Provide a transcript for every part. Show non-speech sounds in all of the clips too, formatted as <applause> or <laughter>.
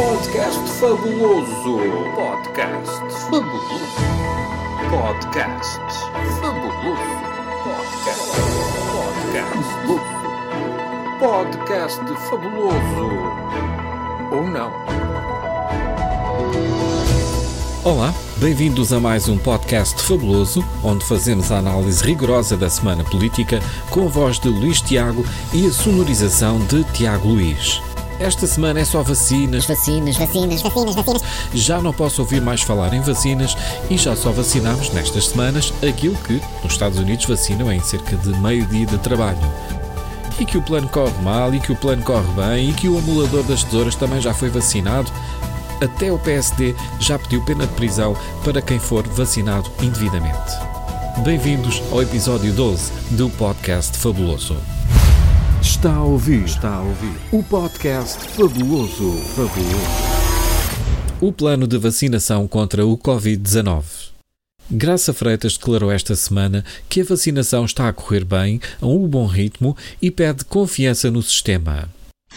Podcast fabuloso. Podcast fabuloso. Podcast fabuloso. Podcast. Podcast. Podcast fabuloso. Ou não? Olá, bem-vindos a mais um podcast fabuloso, onde fazemos a análise rigorosa da semana política com a voz de Luís Tiago e a sonorização de Tiago Luís. Esta semana é só vacinas. Vacinas, vacinas, vacinas, vacinas. Já não posso ouvir mais falar em vacinas e já só vacinámos nestas semanas aquilo que nos Estados Unidos vacinam em cerca de meio dia de trabalho. E que o plano corre mal, e que o plano corre bem, e que o amulador das tesouras também já foi vacinado. Até o PSD já pediu pena de prisão para quem for vacinado indevidamente. Bem-vindos ao episódio 12 do podcast Fabuloso. Está a ouvir, está a ouvir o podcast fabuloso, fabuloso. O plano de vacinação contra o Covid-19. Graça Freitas declarou esta semana que a vacinação está a correr bem, a um bom ritmo e pede confiança no sistema.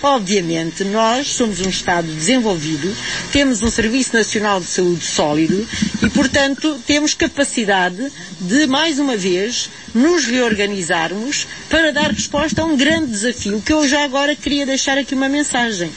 Obviamente, nós somos um Estado desenvolvido, temos um Serviço Nacional de Saúde sólido e, portanto, temos capacidade de, mais uma vez, nos reorganizarmos para dar resposta a um grande desafio que eu já agora queria deixar aqui uma mensagem.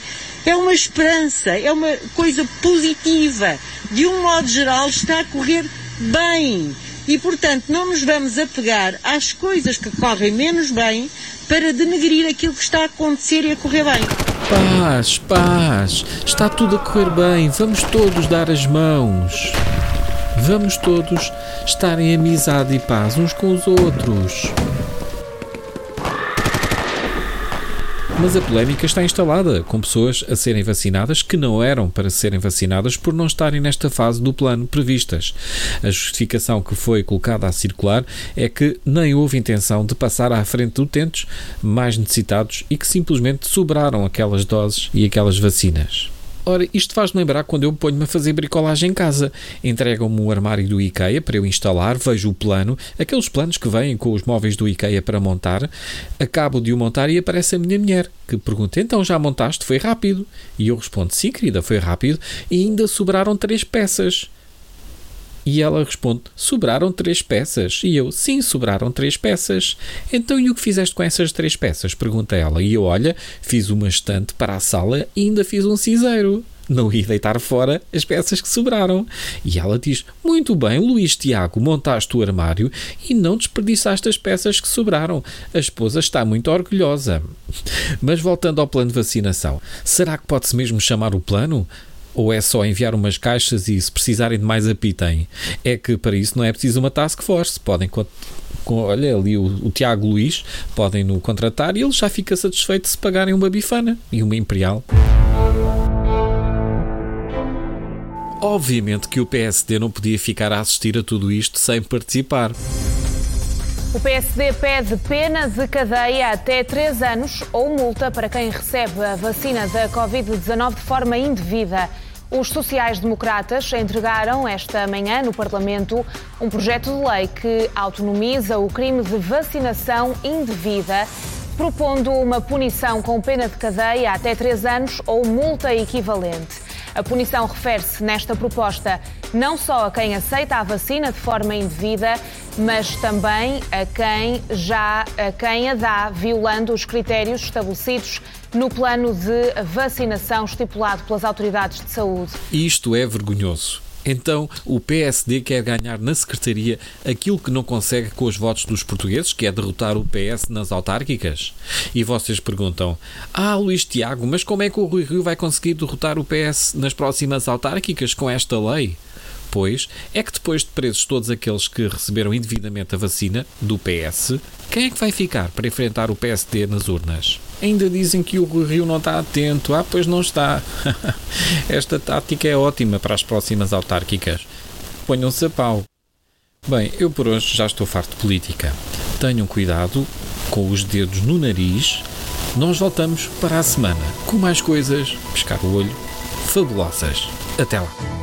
É uma esperança, é uma coisa positiva. De um modo geral, está a correr bem. E, portanto, não nos vamos apegar às coisas que correm menos bem para denegrir aquilo que está a acontecer e a correr bem. Paz, paz, está tudo a correr bem, vamos todos dar as mãos. Vamos todos estar em amizade e paz uns com os outros. Mas a polémica está instalada, com pessoas a serem vacinadas que não eram para serem vacinadas por não estarem nesta fase do plano previstas. A justificação que foi colocada a circular é que nem houve intenção de passar à frente de utentes mais necessitados e que simplesmente sobraram aquelas doses e aquelas vacinas. Ora, isto faz-me lembrar quando eu ponho-me a fazer bricolagem em casa. Entregam-me o armário do IKEA para eu instalar, vejo o plano, aqueles planos que vêm com os móveis do IKEA para montar, acabo de o montar e aparece a minha mulher, que pergunta: Então já montaste? Foi rápido? E eu respondo: Sim, querida, foi rápido e ainda sobraram três peças. E ela responde: Sobraram três peças. E eu: Sim, sobraram três peças. Então e o que fizeste com essas três peças? Pergunta ela. E eu: Olha, fiz uma estante para a sala e ainda fiz um cinzeiro. Não ia deitar fora as peças que sobraram. E ela diz: Muito bem, Luís Tiago, montaste o armário e não desperdiçaste as peças que sobraram. A esposa está muito orgulhosa. Mas voltando ao plano de vacinação, será que pode-se mesmo chamar o plano? Ou é só enviar umas caixas e se precisarem de mais apitem? É que para isso não é preciso uma task force. Podem, olha ali o, o Tiago Luís, podem no contratar e ele já fica satisfeito se pagarem uma bifana e uma imperial. Obviamente que o PSD não podia ficar a assistir a tudo isto sem participar. O PSD pede pena de cadeia até 3 anos ou multa para quem recebe a vacina da Covid-19 de forma indevida. Os sociais-democratas entregaram esta manhã no Parlamento um projeto de lei que autonomiza o crime de vacinação indevida, propondo uma punição com pena de cadeia até três anos ou multa equivalente. A punição refere-se nesta proposta não só a quem aceita a vacina de forma indevida, mas também a quem já a quem a dá violando os critérios estabelecidos no plano de vacinação estipulado pelas autoridades de saúde. Isto é vergonhoso. Então o PSD quer ganhar na Secretaria aquilo que não consegue com os votos dos portugueses, que é derrotar o PS nas autárquicas? E vocês perguntam: Ah, Luís Tiago, mas como é que o Rui Rio vai conseguir derrotar o PS nas próximas autárquicas com esta lei? Pois é que depois de presos todos aqueles que receberam indevidamente a vacina do PS, quem é que vai ficar para enfrentar o PSD nas urnas? Ainda dizem que o Rio não está atento. Ah, pois não está. <laughs> Esta tática é ótima para as próximas autárquicas. Ponham-se a pau. Bem, eu por hoje já estou farto de política. Tenham cuidado com os dedos no nariz. Nós voltamos para a semana com mais coisas, pescar o olho, fabulosas. Até lá.